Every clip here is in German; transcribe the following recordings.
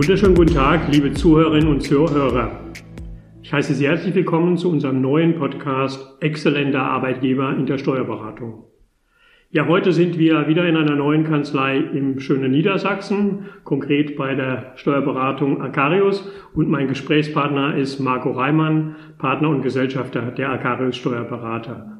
wunderschönen guten Tag, liebe Zuhörerinnen und Zuhörer. Ich heiße Sie herzlich willkommen zu unserem neuen Podcast Exzellenter Arbeitgeber in der Steuerberatung. Ja, heute sind wir wieder in einer neuen Kanzlei im schönen Niedersachsen, konkret bei der Steuerberatung Acarius und mein Gesprächspartner ist Marco Reimann, Partner und Gesellschafter der Acarius Steuerberater.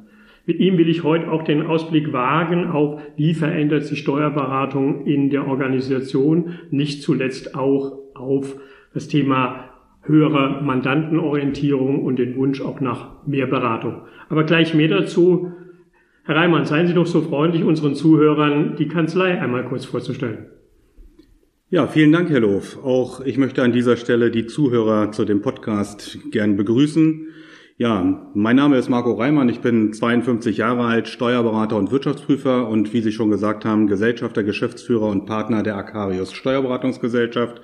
Mit ihm will ich heute auch den Ausblick wagen auf, wie verändert sich Steuerberatung in der Organisation, nicht zuletzt auch auf das Thema höhere Mandantenorientierung und den Wunsch auch nach mehr Beratung. Aber gleich mehr dazu. Herr Reimann, seien Sie doch so freundlich, unseren Zuhörern die Kanzlei einmal kurz vorzustellen. Ja, vielen Dank, Herr Loof. Auch ich möchte an dieser Stelle die Zuhörer zu dem Podcast gern begrüßen. Ja, mein Name ist Marco Reimann, ich bin 52 Jahre alt, Steuerberater und Wirtschaftsprüfer und wie Sie schon gesagt haben, Gesellschafter, Geschäftsführer und Partner der Acarius Steuerberatungsgesellschaft.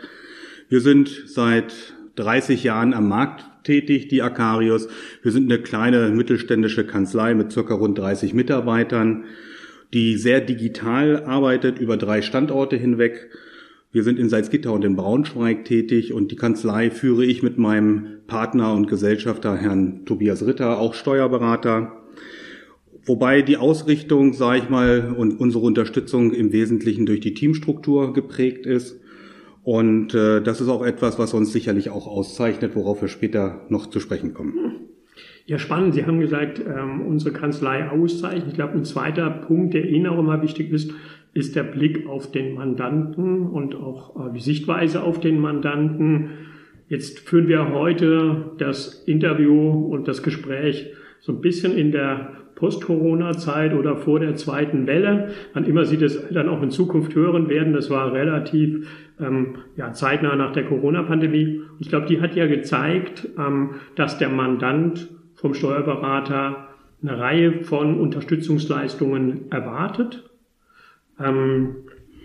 Wir sind seit 30 Jahren am Markt tätig, die Acarius. Wir sind eine kleine mittelständische Kanzlei mit circa rund 30 Mitarbeitern, die sehr digital arbeitet über drei Standorte hinweg wir sind in Salzgitter und in Braunschweig tätig und die Kanzlei führe ich mit meinem Partner und Gesellschafter Herrn Tobias Ritter, auch Steuerberater. Wobei die Ausrichtung, sage ich mal, und unsere Unterstützung im Wesentlichen durch die Teamstruktur geprägt ist. Und äh, das ist auch etwas, was uns sicherlich auch auszeichnet, worauf wir später noch zu sprechen kommen. Ja, spannend. Sie haben gesagt, ähm, unsere Kanzlei auszeichnet. Ich glaube, ein zweiter Punkt, der Ihnen auch immer wichtig ist, ist der Blick auf den Mandanten und auch äh, die Sichtweise auf den Mandanten. Jetzt führen wir heute das Interview und das Gespräch so ein bisschen in der Post-Corona-Zeit oder vor der zweiten Welle. Wann immer Sie das dann auch in Zukunft hören werden, das war relativ ähm, ja, zeitnah nach der Corona-Pandemie. Ich glaube, die hat ja gezeigt, ähm, dass der Mandant vom Steuerberater eine Reihe von Unterstützungsleistungen erwartet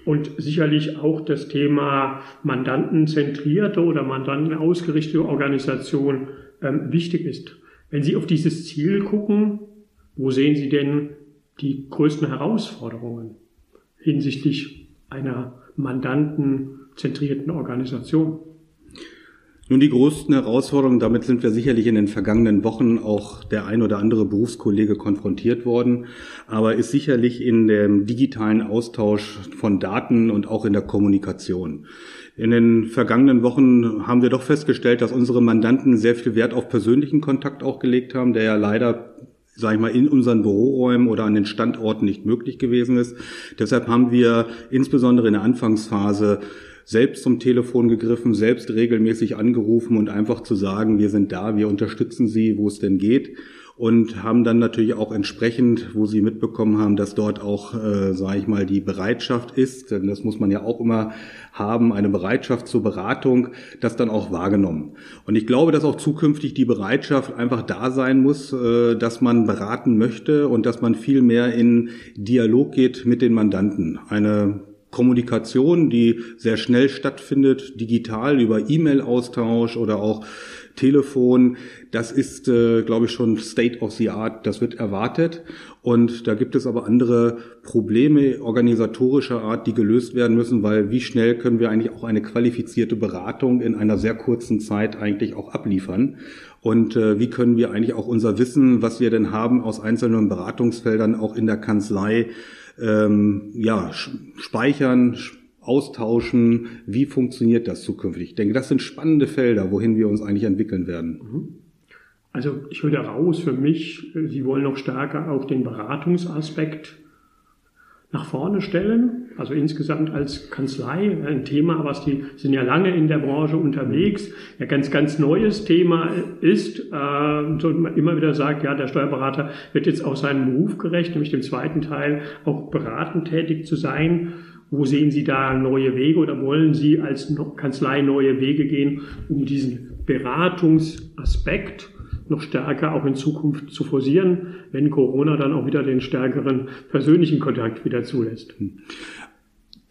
und sicherlich auch das Thema mandantenzentrierte oder mandantenausgerichtete Organisation ähm, wichtig ist. Wenn Sie auf dieses Ziel gucken, wo sehen Sie denn die größten Herausforderungen hinsichtlich einer mandantenzentrierten Organisation? Nun, die größten Herausforderungen, damit sind wir sicherlich in den vergangenen Wochen auch der ein oder andere Berufskollege konfrontiert worden, aber ist sicherlich in dem digitalen Austausch von Daten und auch in der Kommunikation. In den vergangenen Wochen haben wir doch festgestellt, dass unsere Mandanten sehr viel Wert auf persönlichen Kontakt auch gelegt haben, der ja leider sage ich mal, in unseren Büroräumen oder an den Standorten nicht möglich gewesen ist. Deshalb haben wir insbesondere in der Anfangsphase selbst zum Telefon gegriffen, selbst regelmäßig angerufen und einfach zu sagen, wir sind da, wir unterstützen Sie, wo es denn geht und haben dann natürlich auch entsprechend, wo sie mitbekommen haben, dass dort auch, äh, sage ich mal, die Bereitschaft ist, denn das muss man ja auch immer haben, eine Bereitschaft zur Beratung, das dann auch wahrgenommen. Und ich glaube, dass auch zukünftig die Bereitschaft einfach da sein muss, äh, dass man beraten möchte und dass man viel mehr in Dialog geht mit den Mandanten. Eine Kommunikation, die sehr schnell stattfindet, digital über E-Mail-Austausch oder auch Telefon, das ist, äh, glaube ich, schon State of the Art, das wird erwartet. Und da gibt es aber andere Probleme organisatorischer Art, die gelöst werden müssen, weil wie schnell können wir eigentlich auch eine qualifizierte Beratung in einer sehr kurzen Zeit eigentlich auch abliefern? Und äh, wie können wir eigentlich auch unser Wissen, was wir denn haben aus einzelnen Beratungsfeldern auch in der Kanzlei ähm, ja, speichern, austauschen. Wie funktioniert das zukünftig? Ich denke, das sind spannende Felder, wohin wir uns eigentlich entwickeln werden. Mhm. Also ich höre raus für mich, Sie wollen noch stärker auf den Beratungsaspekt nach vorne stellen. Also insgesamt als Kanzlei ein Thema, was die sind ja lange in der Branche unterwegs. Ja, ganz, ganz neues Thema ist, äh, so man immer wieder sagt, ja, der Steuerberater wird jetzt auch seinem Beruf gerecht, nämlich dem zweiten Teil auch beratend tätig zu sein. Wo sehen Sie da neue Wege oder wollen Sie als Kanzlei neue Wege gehen, um diesen Beratungsaspekt noch stärker auch in Zukunft zu forcieren, wenn Corona dann auch wieder den stärkeren persönlichen Kontakt wieder zulässt.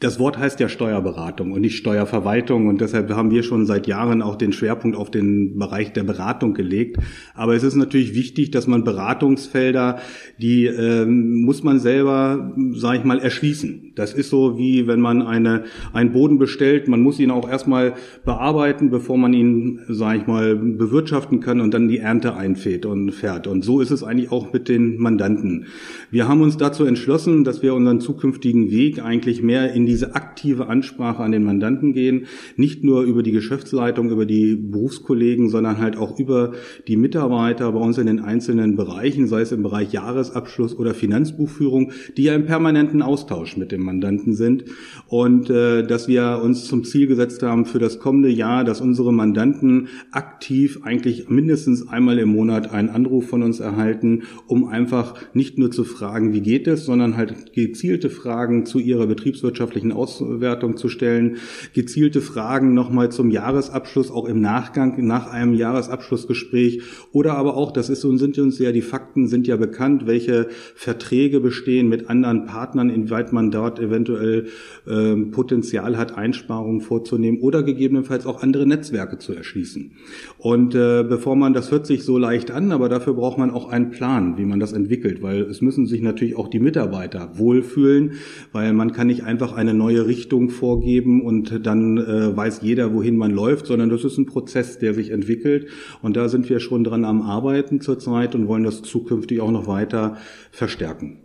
Das Wort heißt ja Steuerberatung und nicht Steuerverwaltung und deshalb haben wir schon seit Jahren auch den Schwerpunkt auf den Bereich der Beratung gelegt. Aber es ist natürlich wichtig, dass man Beratungsfelder, die ähm, muss man selber, sage ich mal, erschließen. Das ist so wie wenn man eine einen Boden bestellt, man muss ihn auch erstmal bearbeiten, bevor man ihn, sage ich mal, bewirtschaften kann und dann die Ernte einfährt und fährt. Und so ist es eigentlich auch mit den Mandanten. Wir haben uns dazu entschlossen, dass wir unseren zukünftigen Weg eigentlich mehr in diese aktive Ansprache an den Mandanten gehen, nicht nur über die Geschäftsleitung, über die Berufskollegen, sondern halt auch über die Mitarbeiter bei uns in den einzelnen Bereichen, sei es im Bereich Jahresabschluss oder Finanzbuchführung, die ja im permanenten Austausch mit dem Mandanten sind. Und äh, dass wir uns zum Ziel gesetzt haben für das kommende Jahr, dass unsere Mandanten aktiv eigentlich mindestens einmal im Monat einen Anruf von uns erhalten, um einfach nicht nur zu fragen, wie geht es, sondern halt gezielte Fragen zu ihrer betriebswirtschaftlichen Auswertung zu stellen, gezielte Fragen nochmal zum Jahresabschluss, auch im Nachgang nach einem Jahresabschlussgespräch oder aber auch, das ist und sind uns ja die Fakten sind ja bekannt, welche Verträge bestehen mit anderen Partnern, inwieweit man dort eventuell äh, Potenzial hat, Einsparungen vorzunehmen oder gegebenenfalls auch andere Netzwerke zu erschließen. Und äh, bevor man, das hört sich so leicht an, aber dafür braucht man auch einen Plan, wie man das entwickelt, weil es müssen sich natürlich auch die Mitarbeiter wohlfühlen, weil man kann nicht einfach eine neue Richtung vorgeben und dann äh, weiß jeder, wohin man läuft, sondern das ist ein Prozess, der sich entwickelt. Und da sind wir schon dran am Arbeiten zurzeit und wollen das zukünftig auch noch weiter verstärken.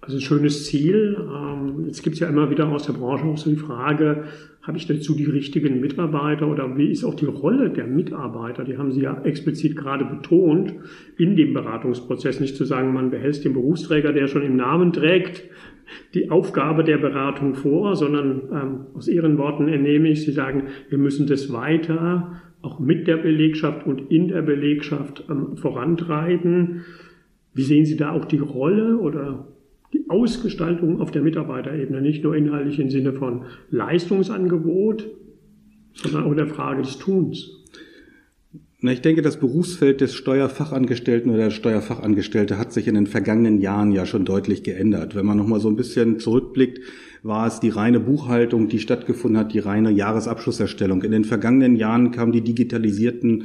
Also ein schönes Ziel. Ähm, jetzt gibt es ja immer wieder aus der Branche auch so die Frage, habe ich dazu die richtigen Mitarbeiter oder wie ist auch die Rolle der Mitarbeiter? Die haben Sie ja explizit gerade betont in dem Beratungsprozess. Nicht zu sagen, man behält den Berufsträger, der schon im Namen trägt, die Aufgabe der Beratung vor, sondern ähm, aus Ihren Worten entnehme ich, Sie sagen, wir müssen das weiter auch mit der Belegschaft und in der Belegschaft ähm, vorantreiben. Wie sehen Sie da auch die Rolle oder die Ausgestaltung auf der Mitarbeiterebene, nicht nur inhaltlich im Sinne von Leistungsangebot, sondern auch der Frage des Tuns? Na, ich denke, das Berufsfeld des Steuerfachangestellten oder der Steuerfachangestellte hat sich in den vergangenen Jahren ja schon deutlich geändert. Wenn man noch mal so ein bisschen zurückblickt, war es die reine Buchhaltung, die stattgefunden hat, die reine Jahresabschlusserstellung. In den vergangenen Jahren kamen die digitalisierten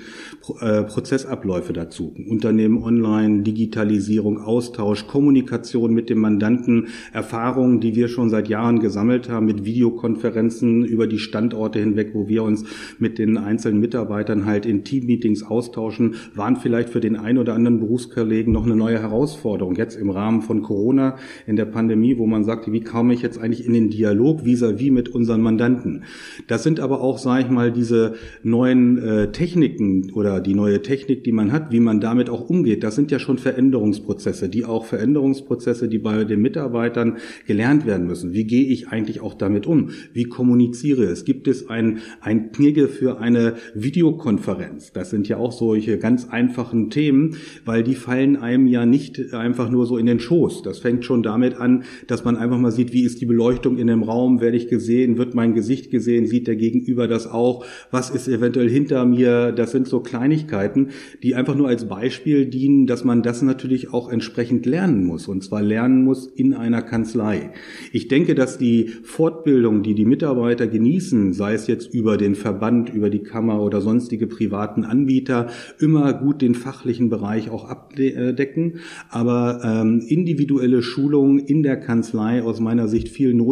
äh, Prozessabläufe dazu. Unternehmen online, Digitalisierung, Austausch, Kommunikation mit dem Mandanten, Erfahrungen, die wir schon seit Jahren gesammelt haben mit Videokonferenzen über die Standorte hinweg, wo wir uns mit den einzelnen Mitarbeitern halt in Teammeetings austauschen, waren vielleicht für den einen oder anderen Berufskollegen noch eine neue Herausforderung. Jetzt im Rahmen von Corona, in der Pandemie, wo man sagte, wie komme ich jetzt eigentlich in den Dialog vis-à-vis -vis mit unseren Mandanten. Das sind aber auch, sage ich mal, diese neuen äh, Techniken oder die neue Technik, die man hat, wie man damit auch umgeht. Das sind ja schon Veränderungsprozesse, die auch Veränderungsprozesse, die bei den Mitarbeitern gelernt werden müssen. Wie gehe ich eigentlich auch damit um? Wie kommuniziere es? Gibt es ein, ein Knigge für eine Videokonferenz? Das sind ja auch solche ganz einfachen Themen, weil die fallen einem ja nicht einfach nur so in den Schoß. Das fängt schon damit an, dass man einfach mal sieht, wie ist die Beleuchtung Beleuchtung in dem Raum, werde ich gesehen, wird mein Gesicht gesehen, sieht der Gegenüber das auch, was ist eventuell hinter mir, das sind so Kleinigkeiten, die einfach nur als Beispiel dienen, dass man das natürlich auch entsprechend lernen muss. Und zwar lernen muss in einer Kanzlei. Ich denke, dass die Fortbildung, die die Mitarbeiter genießen, sei es jetzt über den Verband, über die Kammer oder sonstige privaten Anbieter, immer gut den fachlichen Bereich auch abdecken, aber ähm, individuelle Schulung in der Kanzlei aus meiner Sicht viel notwendiger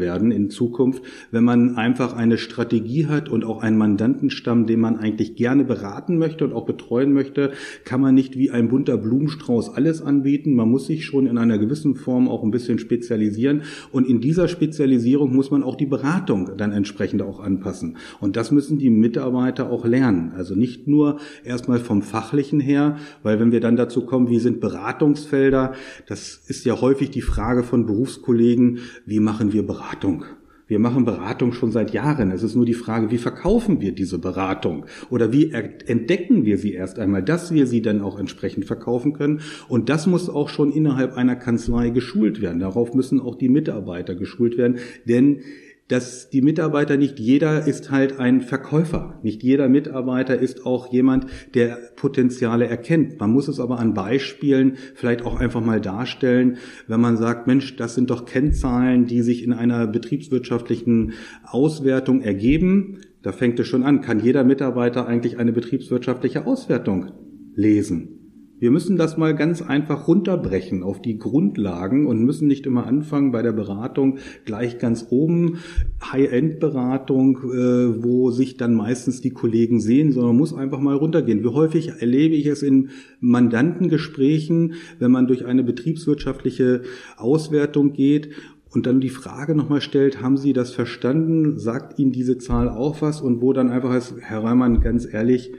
werden in Zukunft, wenn man einfach eine Strategie hat und auch einen Mandantenstamm, den man eigentlich gerne beraten möchte und auch betreuen möchte, kann man nicht wie ein bunter Blumenstrauß alles anbieten. Man muss sich schon in einer gewissen Form auch ein bisschen spezialisieren und in dieser Spezialisierung muss man auch die Beratung dann entsprechend auch anpassen. Und das müssen die Mitarbeiter auch lernen. Also nicht nur erstmal vom fachlichen her, weil wenn wir dann dazu kommen, wie sind Beratungsfelder, das ist ja häufig die Frage von Berufskollegen, wie machen wir Beratung? Wir machen Beratung schon seit Jahren. Es ist nur die Frage, wie verkaufen wir diese Beratung? Oder wie entdecken wir sie erst einmal, dass wir sie dann auch entsprechend verkaufen können? Und das muss auch schon innerhalb einer Kanzlei geschult werden. Darauf müssen auch die Mitarbeiter geschult werden. Denn dass die Mitarbeiter nicht jeder ist halt ein Verkäufer. Nicht jeder Mitarbeiter ist auch jemand, der Potenziale erkennt. Man muss es aber an Beispielen vielleicht auch einfach mal darstellen, wenn man sagt, Mensch, das sind doch Kennzahlen, die sich in einer betriebswirtschaftlichen Auswertung ergeben. Da fängt es schon an. Kann jeder Mitarbeiter eigentlich eine betriebswirtschaftliche Auswertung lesen? Wir müssen das mal ganz einfach runterbrechen auf die Grundlagen und müssen nicht immer anfangen bei der Beratung gleich ganz oben, High-End-Beratung, äh, wo sich dann meistens die Kollegen sehen, sondern muss einfach mal runtergehen. Wie häufig erlebe ich es in Mandantengesprächen, wenn man durch eine betriebswirtschaftliche Auswertung geht und dann die Frage nochmal stellt, haben Sie das verstanden? Sagt Ihnen diese Zahl auch was? Und wo dann einfach ist, Herr Reimann, ganz ehrlich,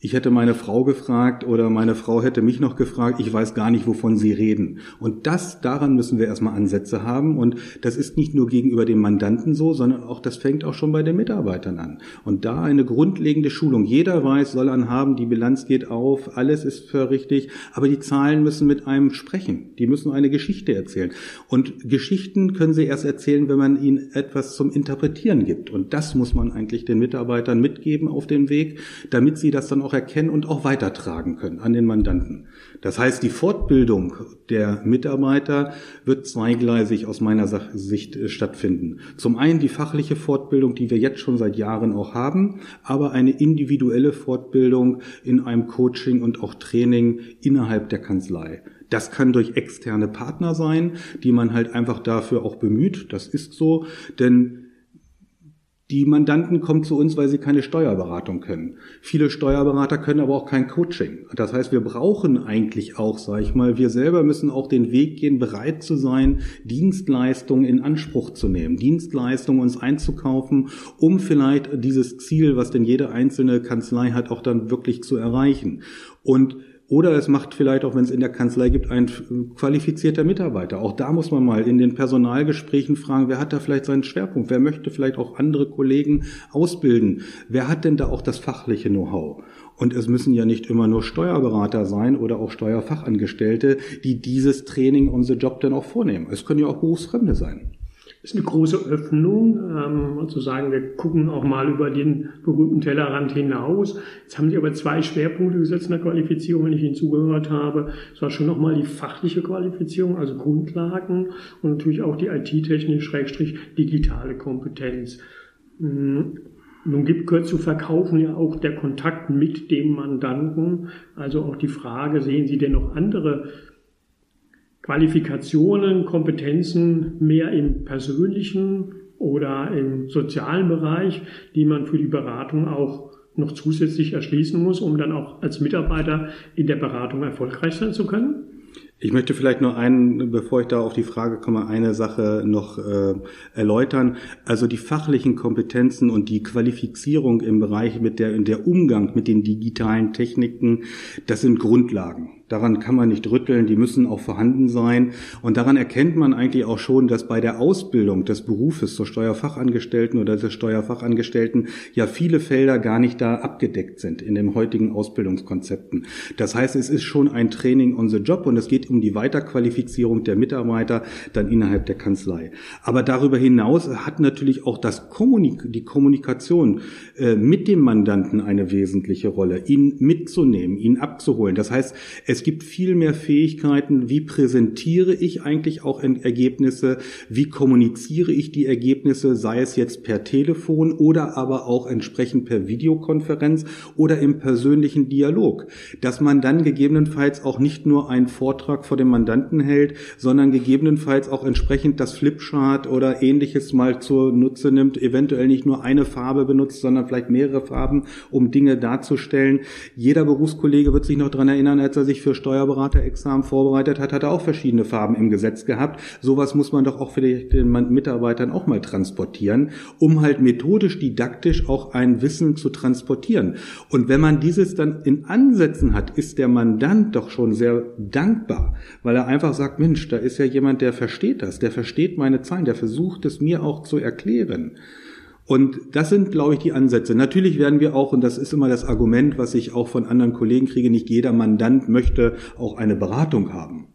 ich hätte meine Frau gefragt oder meine Frau hätte mich noch gefragt, ich weiß gar nicht, wovon sie reden. Und das, daran müssen wir erstmal Ansätze haben. Und das ist nicht nur gegenüber dem Mandanten so, sondern auch, das fängt auch schon bei den Mitarbeitern an. Und da eine grundlegende Schulung. Jeder weiß, soll an haben, die Bilanz geht auf, alles ist für richtig, aber die Zahlen müssen mit einem sprechen. Die müssen eine Geschichte erzählen. Und Geschichten können sie erst erzählen, wenn man ihnen etwas zum Interpretieren gibt. Und das muss man eigentlich den Mitarbeitern mitgeben auf dem Weg, damit sie das dann auch auch erkennen und auch weitertragen können an den Mandanten. Das heißt, die Fortbildung der Mitarbeiter wird zweigleisig aus meiner Sicht äh, stattfinden. Zum einen die fachliche Fortbildung, die wir jetzt schon seit Jahren auch haben, aber eine individuelle Fortbildung in einem Coaching und auch Training innerhalb der Kanzlei. Das kann durch externe Partner sein, die man halt einfach dafür auch bemüht. Das ist so, denn die Mandanten kommen zu uns, weil sie keine Steuerberatung können. Viele Steuerberater können aber auch kein Coaching. Das heißt, wir brauchen eigentlich auch, sage ich mal, wir selber müssen auch den Weg gehen, bereit zu sein, Dienstleistungen in Anspruch zu nehmen, Dienstleistungen uns einzukaufen, um vielleicht dieses Ziel, was denn jede einzelne Kanzlei hat, auch dann wirklich zu erreichen. Und oder es macht vielleicht auch, wenn es in der Kanzlei gibt, ein qualifizierter Mitarbeiter. Auch da muss man mal in den Personalgesprächen fragen, wer hat da vielleicht seinen Schwerpunkt? Wer möchte vielleicht auch andere Kollegen ausbilden? Wer hat denn da auch das fachliche Know-how? Und es müssen ja nicht immer nur Steuerberater sein oder auch Steuerfachangestellte, die dieses Training on the Job dann auch vornehmen. Es können ja auch Berufsfremde sein ist eine große Öffnung, ähm, zu sagen, wir gucken auch mal über den berühmten Tellerrand hinaus. Jetzt haben Sie aber zwei Schwerpunkte gesetzt in der Qualifizierung, wenn ich Ihnen zugehört habe. Es war schon nochmal die fachliche Qualifizierung, also Grundlagen und natürlich auch die IT-technisch-digitale Kompetenz. Hm, nun gibt gehört zu verkaufen ja auch der Kontakt mit dem Mandanten. Also auch die Frage, sehen Sie denn noch andere Qualifikationen, Kompetenzen mehr im persönlichen oder im sozialen Bereich, die man für die Beratung auch noch zusätzlich erschließen muss, um dann auch als Mitarbeiter in der Beratung erfolgreich sein zu können? Ich möchte vielleicht nur einen, bevor ich da auf die Frage komme, eine Sache noch äh, erläutern. Also die fachlichen Kompetenzen und die Qualifizierung im Bereich mit der, in der Umgang mit den digitalen Techniken, das sind Grundlagen. Daran kann man nicht rütteln, die müssen auch vorhanden sein. Und daran erkennt man eigentlich auch schon, dass bei der Ausbildung des Berufes zur Steuerfachangestellten oder des Steuerfachangestellten ja viele Felder gar nicht da abgedeckt sind in den heutigen Ausbildungskonzepten. Das heißt, es ist schon ein Training on the Job und es geht um die Weiterqualifizierung der Mitarbeiter dann innerhalb der Kanzlei. Aber darüber hinaus hat natürlich auch das Kommunik die Kommunikation äh, mit dem Mandanten eine wesentliche Rolle, ihn mitzunehmen, ihn abzuholen. Das heißt, es es gibt viel mehr Fähigkeiten, wie präsentiere ich eigentlich auch Ergebnisse, wie kommuniziere ich die Ergebnisse, sei es jetzt per Telefon oder aber auch entsprechend per Videokonferenz oder im persönlichen Dialog, dass man dann gegebenenfalls auch nicht nur einen Vortrag vor dem Mandanten hält, sondern gegebenenfalls auch entsprechend das Flipchart oder ähnliches mal zur Nutze nimmt, eventuell nicht nur eine Farbe benutzt, sondern vielleicht mehrere Farben, um Dinge darzustellen. Jeder Berufskollege wird sich noch daran erinnern, als er sich für für Steuerberaterexamen vorbereitet hat, hat er auch verschiedene Farben im Gesetz gehabt. Sowas muss man doch auch für den Mitarbeitern auch mal transportieren, um halt methodisch, didaktisch auch ein Wissen zu transportieren. Und wenn man dieses dann in Ansätzen hat, ist der Mandant doch schon sehr dankbar, weil er einfach sagt, Mensch, da ist ja jemand, der versteht das, der versteht meine Zahlen, der versucht es mir auch zu erklären. Und das sind, glaube ich, die Ansätze. Natürlich werden wir auch, und das ist immer das Argument, was ich auch von anderen Kollegen kriege, nicht jeder Mandant möchte auch eine Beratung haben.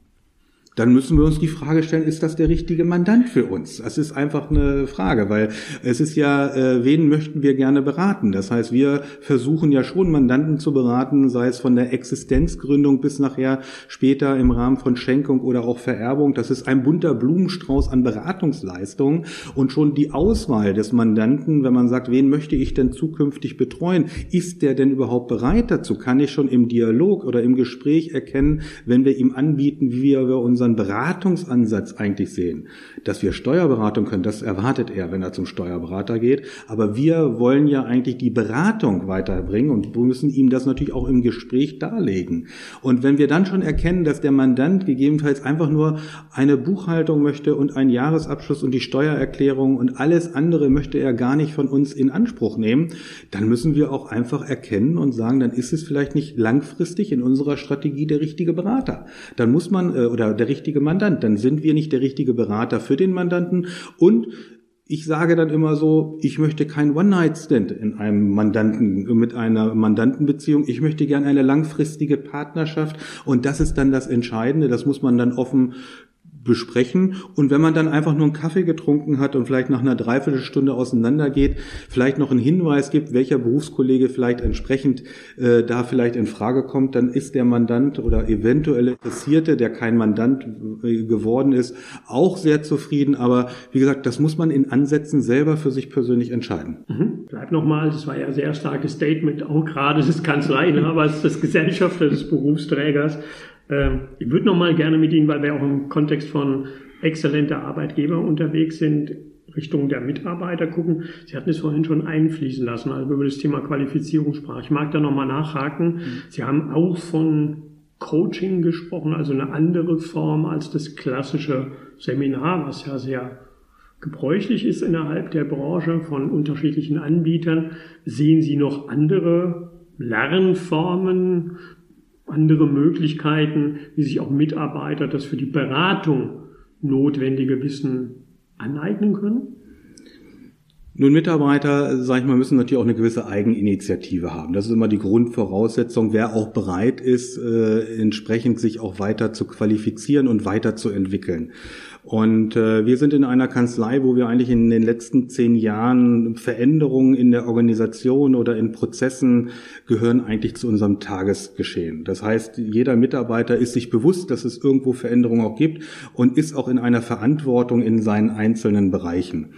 Dann müssen wir uns die Frage stellen, ist das der richtige Mandant für uns? Das ist einfach eine Frage, weil es ist ja, äh, wen möchten wir gerne beraten? Das heißt, wir versuchen ja schon Mandanten zu beraten, sei es von der Existenzgründung bis nachher später im Rahmen von Schenkung oder auch Vererbung. Das ist ein bunter Blumenstrauß an Beratungsleistungen und schon die Auswahl des Mandanten, wenn man sagt, wen möchte ich denn zukünftig betreuen, ist der denn überhaupt bereit dazu? Kann ich schon im Dialog oder im Gespräch erkennen, wenn wir ihm anbieten, wie wir unser unseren Beratungsansatz eigentlich sehen. Dass wir Steuerberatung können, das erwartet er, wenn er zum Steuerberater geht. Aber wir wollen ja eigentlich die Beratung weiterbringen und müssen ihm das natürlich auch im Gespräch darlegen. Und wenn wir dann schon erkennen, dass der Mandant gegebenenfalls einfach nur eine Buchhaltung möchte und einen Jahresabschluss und die Steuererklärung und alles andere möchte er gar nicht von uns in Anspruch nehmen, dann müssen wir auch einfach erkennen und sagen, dann ist es vielleicht nicht langfristig in unserer Strategie der richtige Berater. Dann muss man, äh, oder der richtige Mandant. Dann sind wir nicht der richtige Berater für den Mandanten und ich sage dann immer so, ich möchte kein One-Night-Stand in einem Mandanten, mit einer Mandantenbeziehung. Ich möchte gerne eine langfristige Partnerschaft. Und das ist dann das Entscheidende. Das muss man dann offen besprechen. Und wenn man dann einfach nur einen Kaffee getrunken hat und vielleicht nach einer Dreiviertelstunde auseinandergeht, vielleicht noch einen Hinweis gibt, welcher Berufskollege vielleicht entsprechend äh, da vielleicht in Frage kommt, dann ist der Mandant oder eventuelle Interessierte, der kein Mandant äh, geworden ist, auch sehr zufrieden. Aber wie gesagt, das muss man in Ansätzen selber für sich persönlich entscheiden. Mhm. Bleib nochmal, das war ja ein sehr starkes Statement, auch gerade des Kanzleiinhabers, des Gesellschafters, des Berufsträgers. Ähm, ich würde noch mal gerne mit Ihnen, weil wir auch im Kontext von exzellenter Arbeitgeber unterwegs sind, Richtung der Mitarbeiter gucken. Sie hatten es vorhin schon einfließen lassen, als wir über das Thema Qualifizierung sprachen. Ich mag da noch mal nachhaken. Mhm. Sie haben auch von Coaching gesprochen, also eine andere Form als das klassische Seminar, was ja sehr gebräuchlich ist innerhalb der Branche von unterschiedlichen Anbietern. Sehen Sie noch andere Lernformen, andere Möglichkeiten, wie sich auch Mitarbeiter das für die Beratung notwendige Wissen aneignen können? Nun, Mitarbeiter, sage ich mal, müssen natürlich auch eine gewisse Eigeninitiative haben. Das ist immer die Grundvoraussetzung, wer auch bereit ist, äh, entsprechend sich auch weiter zu qualifizieren und weiterzuentwickeln. Und äh, wir sind in einer Kanzlei, wo wir eigentlich in den letzten zehn Jahren Veränderungen in der Organisation oder in Prozessen gehören eigentlich zu unserem Tagesgeschehen. Das heißt, jeder Mitarbeiter ist sich bewusst, dass es irgendwo Veränderungen auch gibt und ist auch in einer Verantwortung in seinen einzelnen Bereichen.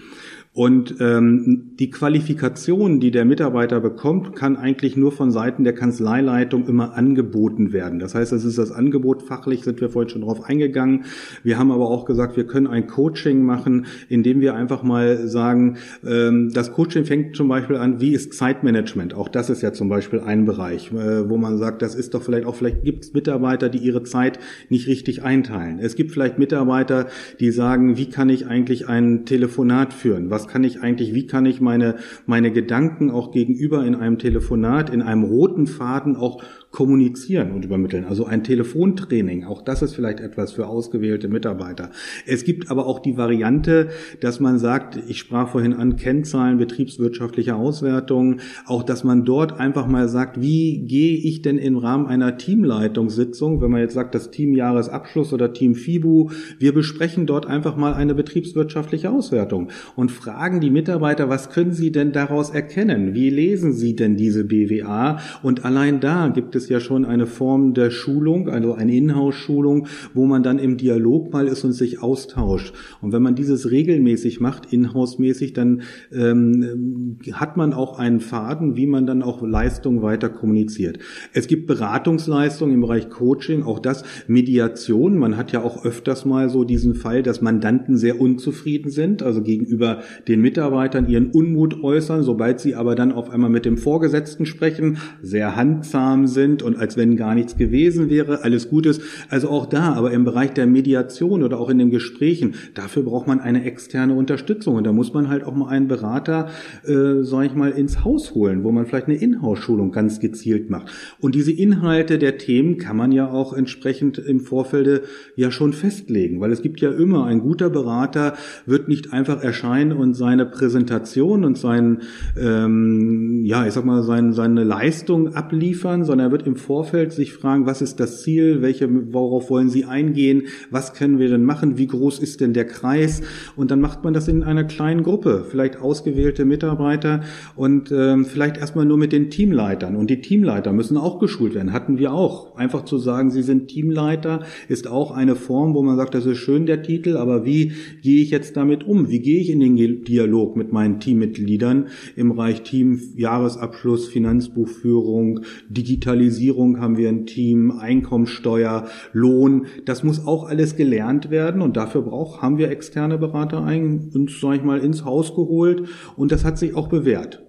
Und ähm, die Qualifikation, die der Mitarbeiter bekommt, kann eigentlich nur von Seiten der Kanzleileitung immer angeboten werden. Das heißt, es ist das Angebot fachlich, sind wir vorhin schon drauf eingegangen. Wir haben aber auch gesagt, wir können ein Coaching machen, indem wir einfach mal sagen, ähm, das Coaching fängt zum Beispiel an, wie ist Zeitmanagement? Auch das ist ja zum Beispiel ein Bereich, äh, wo man sagt, das ist doch vielleicht auch, vielleicht gibt es Mitarbeiter, die ihre Zeit nicht richtig einteilen. Es gibt vielleicht Mitarbeiter, die sagen, wie kann ich eigentlich ein Telefonat führen? Was kann ich eigentlich, wie kann ich meine, meine Gedanken auch gegenüber in einem Telefonat, in einem roten Faden auch kommunizieren und übermitteln. Also ein Telefontraining, auch das ist vielleicht etwas für ausgewählte Mitarbeiter. Es gibt aber auch die Variante, dass man sagt, ich sprach vorhin an Kennzahlen, betriebswirtschaftliche Auswertungen, auch dass man dort einfach mal sagt, wie gehe ich denn im Rahmen einer Teamleitungssitzung, wenn man jetzt sagt, das Team Jahresabschluss oder Team FIBU, wir besprechen dort einfach mal eine betriebswirtschaftliche Auswertung und fragen die Mitarbeiter, was können sie denn daraus erkennen? Wie lesen sie denn diese BWA? Und allein da gibt es ist ja schon eine Form der Schulung, also eine Inhouse-Schulung, wo man dann im Dialog mal ist und sich austauscht. Und wenn man dieses regelmäßig macht, Inhouse-mäßig, dann ähm, hat man auch einen Faden, wie man dann auch Leistung weiter kommuniziert. Es gibt Beratungsleistungen im Bereich Coaching, auch das Mediation. Man hat ja auch öfters mal so diesen Fall, dass Mandanten sehr unzufrieden sind, also gegenüber den Mitarbeitern ihren Unmut äußern, sobald sie aber dann auf einmal mit dem Vorgesetzten sprechen, sehr handsam sind, sind und als wenn gar nichts gewesen wäre, alles gut ist. Also auch da, aber im Bereich der Mediation oder auch in den Gesprächen, dafür braucht man eine externe Unterstützung und da muss man halt auch mal einen Berater, äh, sag ich mal, ins Haus holen, wo man vielleicht eine Inhouse-Schulung ganz gezielt macht. Und diese Inhalte der Themen kann man ja auch entsprechend im Vorfeld ja schon festlegen, weil es gibt ja immer, ein guter Berater wird nicht einfach erscheinen und seine Präsentation und sein, ähm, ja, ich sag mal, sein, seine Leistung abliefern, sondern er wird im Vorfeld sich fragen, was ist das Ziel, welche, worauf wollen Sie eingehen, was können wir denn machen, wie groß ist denn der Kreis? Und dann macht man das in einer kleinen Gruppe, vielleicht ausgewählte Mitarbeiter und ähm, vielleicht erstmal nur mit den Teamleitern. Und die Teamleiter müssen auch geschult werden, hatten wir auch. Einfach zu sagen, sie sind Teamleiter, ist auch eine Form, wo man sagt, das ist schön der Titel, aber wie gehe ich jetzt damit um? Wie gehe ich in den Dialog mit meinen Teammitgliedern im Bereich Team, Jahresabschluss, Finanzbuchführung, Digitalisierung haben wir ein Team, Einkommensteuer, Lohn. Das muss auch alles gelernt werden und dafür braucht, haben wir externe Berater ein, uns, sag ich mal, ins Haus geholt und das hat sich auch bewährt.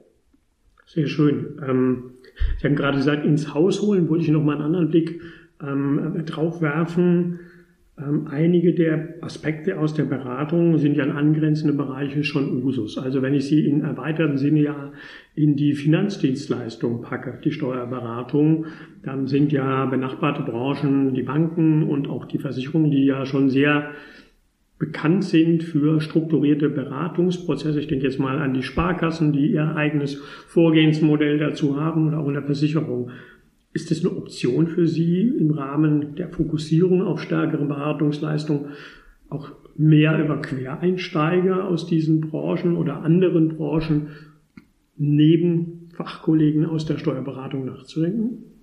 Sehr schön. Ähm, Sie haben gerade gesagt, ins Haus holen, wollte ich noch mal einen anderen Blick ähm, drauf werfen. Ähm, einige der Aspekte aus der Beratung sind ja in angrenzenden Bereichen schon Usus. Also wenn ich sie in erweiterten Sinne ja in die Finanzdienstleistung packe, die Steuerberatung, dann sind ja benachbarte Branchen die Banken und auch die Versicherungen, die ja schon sehr bekannt sind für strukturierte Beratungsprozesse. Ich denke jetzt mal an die Sparkassen, die ihr eigenes Vorgehensmodell dazu haben oder auch in der Versicherung. Ist das eine Option für Sie im Rahmen der Fokussierung auf stärkere Beratungsleistung auch mehr über Quereinsteiger aus diesen Branchen oder anderen Branchen neben Fachkollegen aus der Steuerberatung nachzudenken?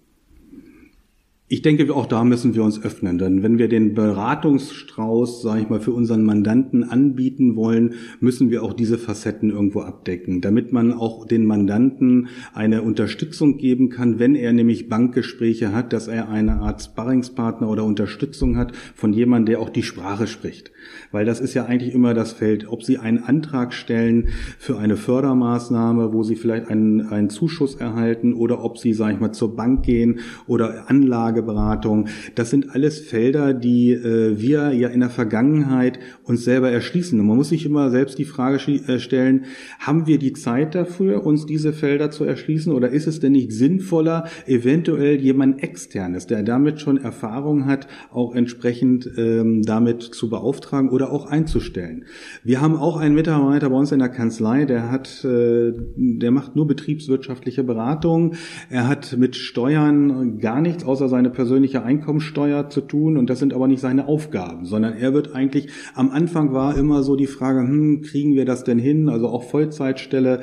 Ich denke, auch da müssen wir uns öffnen, denn wenn wir den Beratungsstrauß, sage ich mal, für unseren Mandanten anbieten wollen, müssen wir auch diese Facetten irgendwo abdecken, damit man auch den Mandanten eine Unterstützung geben kann, wenn er nämlich Bankgespräche hat, dass er eine Art Sparringspartner oder Unterstützung hat von jemandem, der auch die Sprache spricht. Weil das ist ja eigentlich immer das Feld, ob Sie einen Antrag stellen für eine Fördermaßnahme, wo Sie vielleicht einen, einen Zuschuss erhalten oder ob Sie, sage ich mal, zur Bank gehen oder Anlage Anlageberatung. Das sind alles Felder, die äh, wir ja in der Vergangenheit uns selber erschließen. Und man muss sich immer selbst die Frage äh, stellen, haben wir die Zeit dafür, uns diese Felder zu erschließen oder ist es denn nicht sinnvoller, eventuell jemand externes, der damit schon Erfahrung hat, auch entsprechend ähm, damit zu beauftragen oder auch einzustellen. Wir haben auch einen Mitarbeiter bei uns in der Kanzlei, der hat, äh, der macht nur betriebswirtschaftliche Beratung. Er hat mit Steuern gar nichts außer seine persönliche Einkommensteuer zu tun und das sind aber nicht seine Aufgaben, sondern er wird eigentlich, am Anfang war immer so die Frage, hm, kriegen wir das denn hin? Also auch Vollzeitstelle.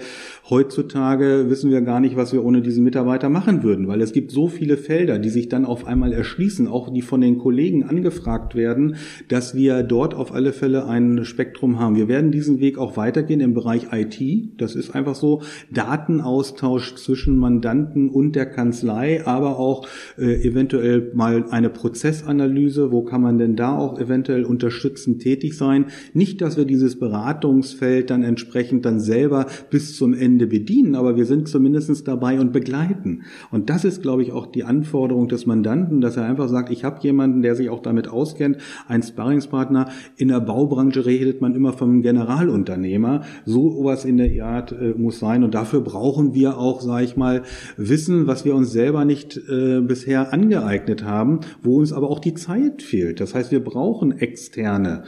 Heutzutage wissen wir gar nicht, was wir ohne diesen Mitarbeiter machen würden, weil es gibt so viele Felder, die sich dann auf einmal erschließen, auch die von den Kollegen angefragt werden, dass wir dort auf alle Fälle ein Spektrum haben. Wir werden diesen Weg auch weitergehen im Bereich IT. Das ist einfach so Datenaustausch zwischen Mandanten und der Kanzlei, aber auch äh, eventuell mal eine Prozessanalyse, wo kann man denn da auch eventuell unterstützend tätig sein. Nicht, dass wir dieses Beratungsfeld dann entsprechend dann selber bis zum Ende bedienen, aber wir sind zumindest dabei und begleiten. Und das ist, glaube ich, auch die Anforderung des Mandanten, dass er einfach sagt, ich habe jemanden, der sich auch damit auskennt, ein Sparringspartner. In der Baubranche redet man immer vom Generalunternehmer. So was in der Art äh, muss sein. Und dafür brauchen wir auch, sage ich mal, Wissen, was wir uns selber nicht äh, bisher angeeignet haben, wo uns aber auch die Zeit fehlt. Das heißt, wir brauchen externe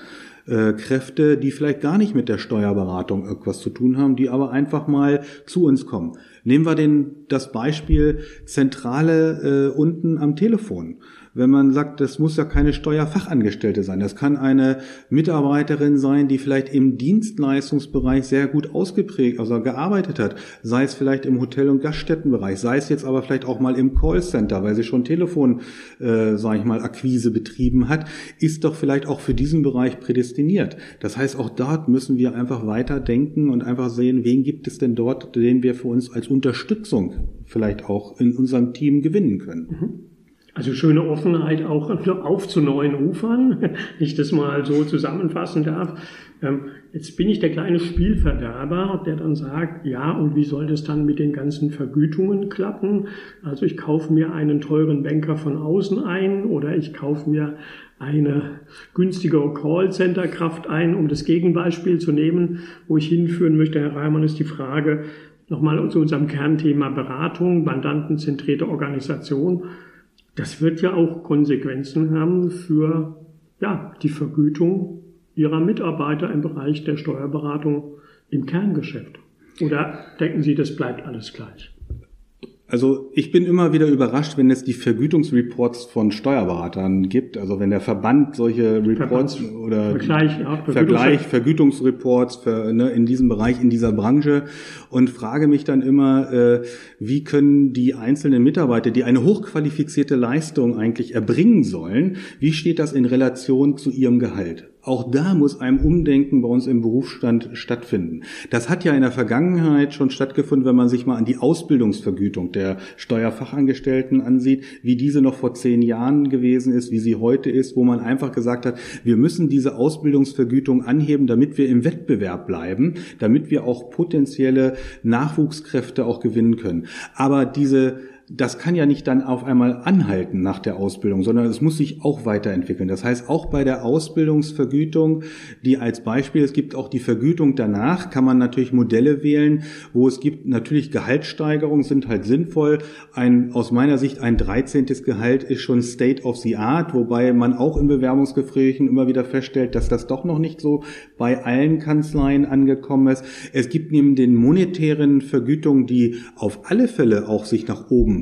äh, Kräfte, die vielleicht gar nicht mit der Steuerberatung irgendwas zu tun haben, die aber einfach mal zu uns kommen. Nehmen wir den, das Beispiel Zentrale äh, unten am Telefon wenn man sagt, das muss ja keine Steuerfachangestellte sein. Das kann eine Mitarbeiterin sein, die vielleicht im Dienstleistungsbereich sehr gut ausgeprägt, also gearbeitet hat. Sei es vielleicht im Hotel- und Gaststättenbereich, sei es jetzt aber vielleicht auch mal im Callcenter, weil sie schon Telefon, äh, sage ich mal, Akquise betrieben hat, ist doch vielleicht auch für diesen Bereich prädestiniert. Das heißt, auch dort müssen wir einfach weiter denken und einfach sehen, wen gibt es denn dort, den wir für uns als Unterstützung vielleicht auch in unserem Team gewinnen können. Mhm. Also schöne Offenheit auch auf zu neuen Ufern, wenn ich das mal so zusammenfassen darf. Ähm, jetzt bin ich der kleine Spielverderber, der dann sagt, ja, und wie soll das dann mit den ganzen Vergütungen klappen? Also ich kaufe mir einen teuren Banker von außen ein oder ich kaufe mir eine günstigere Callcenter-Kraft ein, um das Gegenbeispiel zu nehmen, wo ich hinführen möchte, Herr Reimann, ist die Frage, nochmal zu unserem Kernthema Beratung, mandantenzentrierte Organisation. Das wird ja auch Konsequenzen haben für ja, die Vergütung Ihrer Mitarbeiter im Bereich der Steuerberatung im Kerngeschäft. Oder denken Sie, das bleibt alles gleich? Also ich bin immer wieder überrascht, wenn es die Vergütungsreports von Steuerberatern gibt. Also wenn der Verband solche Reports Verband. oder Vergleich, ja, Vergleich Vergütungsreports für, ne, in diesem Bereich, in dieser Branche und frage mich dann immer, äh, wie können die einzelnen Mitarbeiter, die eine hochqualifizierte Leistung eigentlich erbringen sollen, wie steht das in Relation zu ihrem Gehalt? Auch da muss ein Umdenken bei uns im Berufsstand stattfinden. Das hat ja in der Vergangenheit schon stattgefunden, wenn man sich mal an die Ausbildungsvergütung der Steuerfachangestellten ansieht, wie diese noch vor zehn Jahren gewesen ist, wie sie heute ist, wo man einfach gesagt hat, wir müssen diese Ausbildungsvergütung anheben, damit wir im Wettbewerb bleiben, damit wir auch potenzielle Nachwuchskräfte auch gewinnen können. Aber diese das kann ja nicht dann auf einmal anhalten nach der Ausbildung, sondern es muss sich auch weiterentwickeln. Das heißt, auch bei der Ausbildungsvergütung, die als Beispiel, es gibt auch die Vergütung danach, kann man natürlich Modelle wählen, wo es gibt natürlich Gehaltssteigerungen sind halt sinnvoll. Ein, aus meiner Sicht ein 13. Gehalt ist schon State of the Art, wobei man auch in Bewerbungsgesprächen immer wieder feststellt, dass das doch noch nicht so bei allen Kanzleien angekommen ist. Es gibt neben den monetären Vergütungen, die auf alle Fälle auch sich nach oben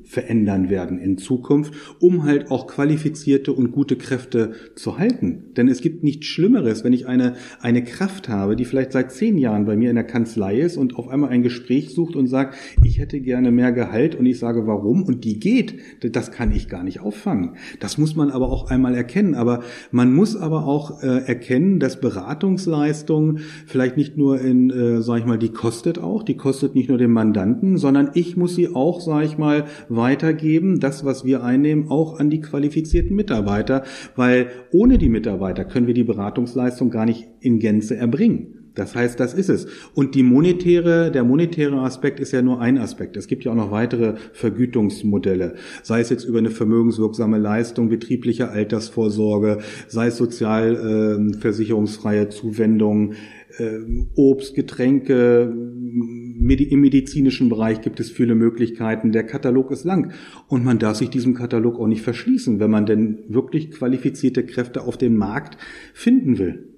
verändern werden in Zukunft, um halt auch qualifizierte und gute Kräfte zu halten. Denn es gibt nichts Schlimmeres, wenn ich eine, eine Kraft habe, die vielleicht seit zehn Jahren bei mir in der Kanzlei ist und auf einmal ein Gespräch sucht und sagt, ich hätte gerne mehr Gehalt und ich sage, warum? Und die geht. Das kann ich gar nicht auffangen. Das muss man aber auch einmal erkennen. Aber man muss aber auch äh, erkennen, dass Beratungsleistung vielleicht nicht nur in, äh, sag ich mal, die kostet auch, die kostet nicht nur den Mandanten, sondern ich muss sie auch, sag ich mal, weitergeben, das, was wir einnehmen, auch an die qualifizierten Mitarbeiter, weil ohne die Mitarbeiter können wir die Beratungsleistung gar nicht in Gänze erbringen. Das heißt, das ist es. Und die monetäre, der monetäre Aspekt ist ja nur ein Aspekt. Es gibt ja auch noch weitere Vergütungsmodelle. Sei es jetzt über eine vermögenswirksame Leistung, betriebliche Altersvorsorge, sei es sozialversicherungsfreie äh, Zuwendungen, äh, Obst, Getränke, im medizinischen Bereich gibt es viele Möglichkeiten. Der Katalog ist lang und man darf sich diesem Katalog auch nicht verschließen, wenn man denn wirklich qualifizierte Kräfte auf dem Markt finden will.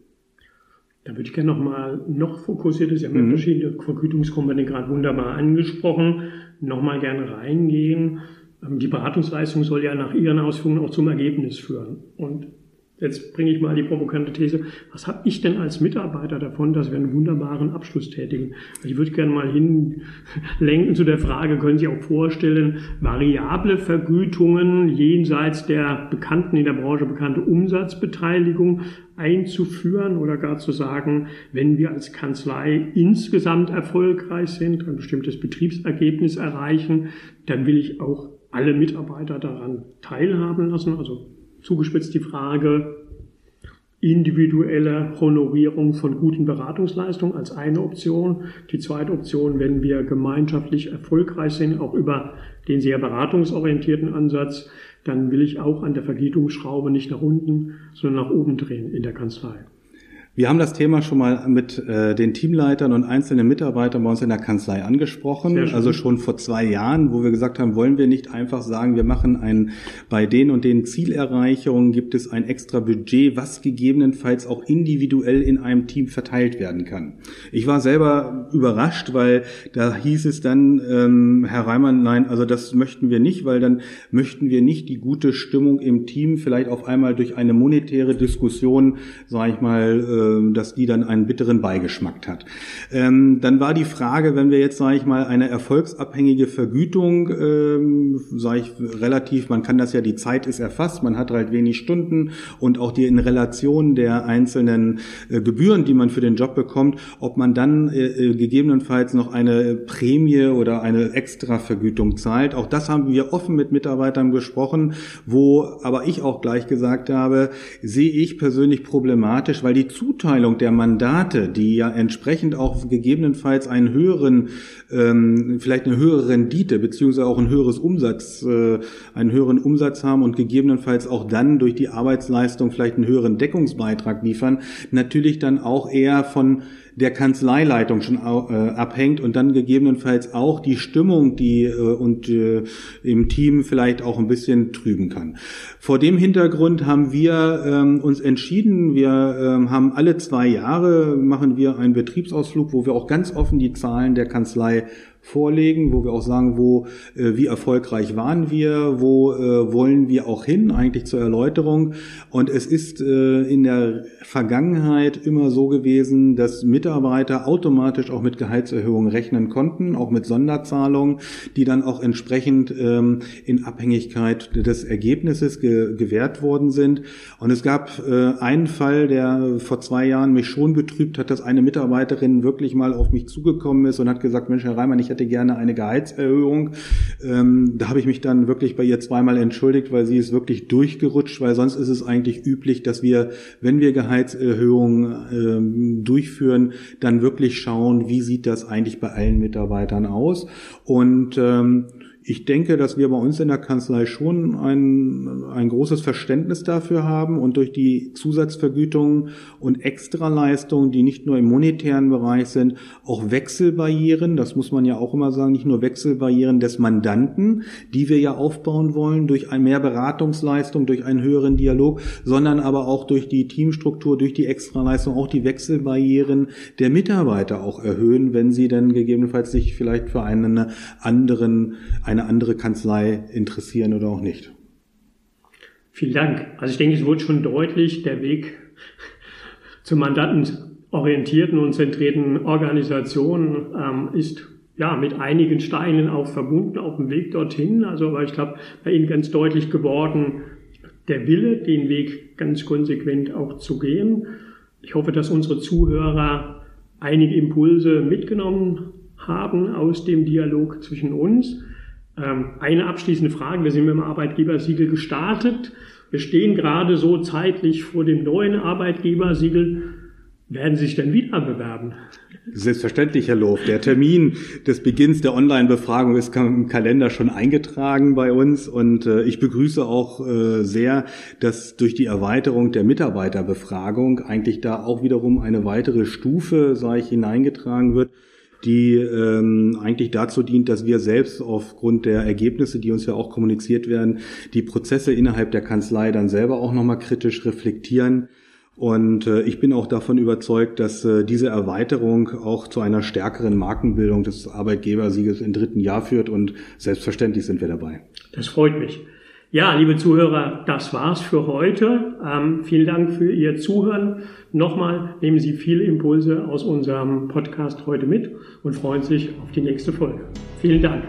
Da würde ich gerne nochmal noch fokussierter, Sie haben ja mhm. verschiedene Vergütungskomponenten gerade wunderbar angesprochen, nochmal gerne reingehen. Ähm, die Beratungsleistung soll ja nach Ihren Ausführungen auch zum Ergebnis führen. Und Jetzt bringe ich mal die provokante These. Was habe ich denn als Mitarbeiter davon, dass wir einen wunderbaren Abschluss tätigen? Ich würde gerne mal hinlenken zu der Frage, können Sie auch vorstellen, variable Vergütungen jenseits der bekannten, in der Branche bekannte Umsatzbeteiligung einzuführen oder gar zu sagen, wenn wir als Kanzlei insgesamt erfolgreich sind, ein bestimmtes Betriebsergebnis erreichen, dann will ich auch alle Mitarbeiter daran teilhaben lassen, also zugespitzt die Frage, individuelle Honorierung von guten Beratungsleistungen als eine Option. Die zweite Option, wenn wir gemeinschaftlich erfolgreich sind, auch über den sehr beratungsorientierten Ansatz, dann will ich auch an der Vergütungsschraube nicht nach unten, sondern nach oben drehen in der Kanzlei. Wir haben das Thema schon mal mit äh, den Teamleitern und einzelnen Mitarbeitern bei uns in der Kanzlei angesprochen. Also schon vor zwei Jahren, wo wir gesagt haben, wollen wir nicht einfach sagen, wir machen ein, bei den und den Zielerreichungen gibt es ein extra Budget, was gegebenenfalls auch individuell in einem Team verteilt werden kann. Ich war selber überrascht, weil da hieß es dann, ähm, Herr Reimann, nein, also das möchten wir nicht, weil dann möchten wir nicht die gute Stimmung im Team vielleicht auf einmal durch eine monetäre Diskussion, sage ich mal, äh, ähm, dass die dann einen bitteren Beigeschmack hat. Ähm, dann war die Frage, wenn wir jetzt, sage ich mal, eine erfolgsabhängige Vergütung, ähm, sage ich relativ, man kann das ja, die Zeit ist erfasst, man hat halt wenig Stunden und auch die in Relation der einzelnen äh, Gebühren, die man für den Job bekommt, ob man dann äh, äh gegebenenfalls noch eine Prämie oder eine Extravergütung zahlt. Auch das haben wir offen mit Mitarbeitern besprochen, wo aber ich auch gleich gesagt habe, sehe ich persönlich problematisch, weil die Zuteilung Zuteilung der Mandate, die ja entsprechend auch gegebenenfalls einen höheren, ähm, vielleicht eine höhere Rendite beziehungsweise auch ein höheres Umsatz, äh, einen höheren Umsatz haben und gegebenenfalls auch dann durch die Arbeitsleistung vielleicht einen höheren Deckungsbeitrag liefern, natürlich dann auch eher von der Kanzleileitung schon äh, abhängt und dann gegebenenfalls auch die Stimmung, die äh, und äh, im Team vielleicht auch ein bisschen trüben kann. Vor dem Hintergrund haben wir ähm, uns entschieden, wir ähm, haben alle zwei Jahre machen wir einen Betriebsausflug, wo wir auch ganz offen die Zahlen der Kanzlei vorlegen, wo wir auch sagen, wo, äh, wie erfolgreich waren wir, wo äh, wollen wir auch hin, eigentlich zur Erläuterung. Und es ist äh, in der Vergangenheit immer so gewesen, dass Mitarbeiter automatisch auch mit Gehaltserhöhungen rechnen konnten, auch mit Sonderzahlungen, die dann auch entsprechend ähm, in Abhängigkeit des Ergebnisses ge gewährt worden sind. Und es gab äh, einen Fall, der vor zwei Jahren mich schon betrübt hat, dass eine Mitarbeiterin wirklich mal auf mich zugekommen ist und hat gesagt, Mensch, Herr Reimann, ich hätte gerne eine Gehaltserhöhung. Ähm, da habe ich mich dann wirklich bei ihr zweimal entschuldigt, weil sie ist wirklich durchgerutscht, weil sonst ist es eigentlich üblich, dass wir, wenn wir Gehaltserhöhungen ähm, durchführen, dann wirklich schauen, wie sieht das eigentlich bei allen Mitarbeitern aus. Und ähm, ich denke, dass wir bei uns in der Kanzlei schon ein, ein großes Verständnis dafür haben und durch die Zusatzvergütungen und Extraleistungen, die nicht nur im monetären Bereich sind, auch Wechselbarrieren, das muss man ja auch immer sagen, nicht nur Wechselbarrieren des Mandanten, die wir ja aufbauen wollen durch ein mehr Beratungsleistung, durch einen höheren Dialog, sondern aber auch durch die Teamstruktur, durch die Extraleistung, auch die Wechselbarrieren der Mitarbeiter auch erhöhen, wenn sie dann gegebenenfalls sich vielleicht für einen anderen, eine andere Kanzlei interessieren oder auch nicht. Vielen Dank. Also ich denke, es wurde schon deutlich, der Weg zur mandantenorientierten und zentrierten Organisation ähm, ist ja mit einigen Steinen auch verbunden auf dem Weg dorthin. Also aber ich glaube, bei Ihnen ganz deutlich geworden, der Wille, den Weg ganz konsequent auch zu gehen. Ich hoffe, dass unsere Zuhörer einige Impulse mitgenommen haben aus dem Dialog zwischen uns. Ähm, eine abschließende Frage. Wir sind mit dem Arbeitgebersiegel gestartet. Wir stehen gerade so zeitlich vor dem neuen Arbeitgebersiegel. Werden Sie sich denn wieder bewerben? Selbstverständlich, Herr Loof. Der Termin des Beginns der Online-Befragung ist im Kalender schon eingetragen bei uns und äh, ich begrüße auch äh, sehr, dass durch die Erweiterung der Mitarbeiterbefragung eigentlich da auch wiederum eine weitere Stufe, sage ich, hineingetragen wird die ähm, eigentlich dazu dient, dass wir selbst aufgrund der Ergebnisse, die uns ja auch kommuniziert werden, die Prozesse innerhalb der Kanzlei dann selber auch nochmal kritisch reflektieren. Und äh, ich bin auch davon überzeugt, dass äh, diese Erweiterung auch zu einer stärkeren Markenbildung des Arbeitgebersieges im dritten Jahr führt und selbstverständlich sind wir dabei. Das freut mich. Ja, liebe Zuhörer, das war's für heute. Ähm, vielen Dank für Ihr Zuhören. Nochmal nehmen Sie viele Impulse aus unserem Podcast heute mit und freuen sich auf die nächste Folge. Vielen Dank.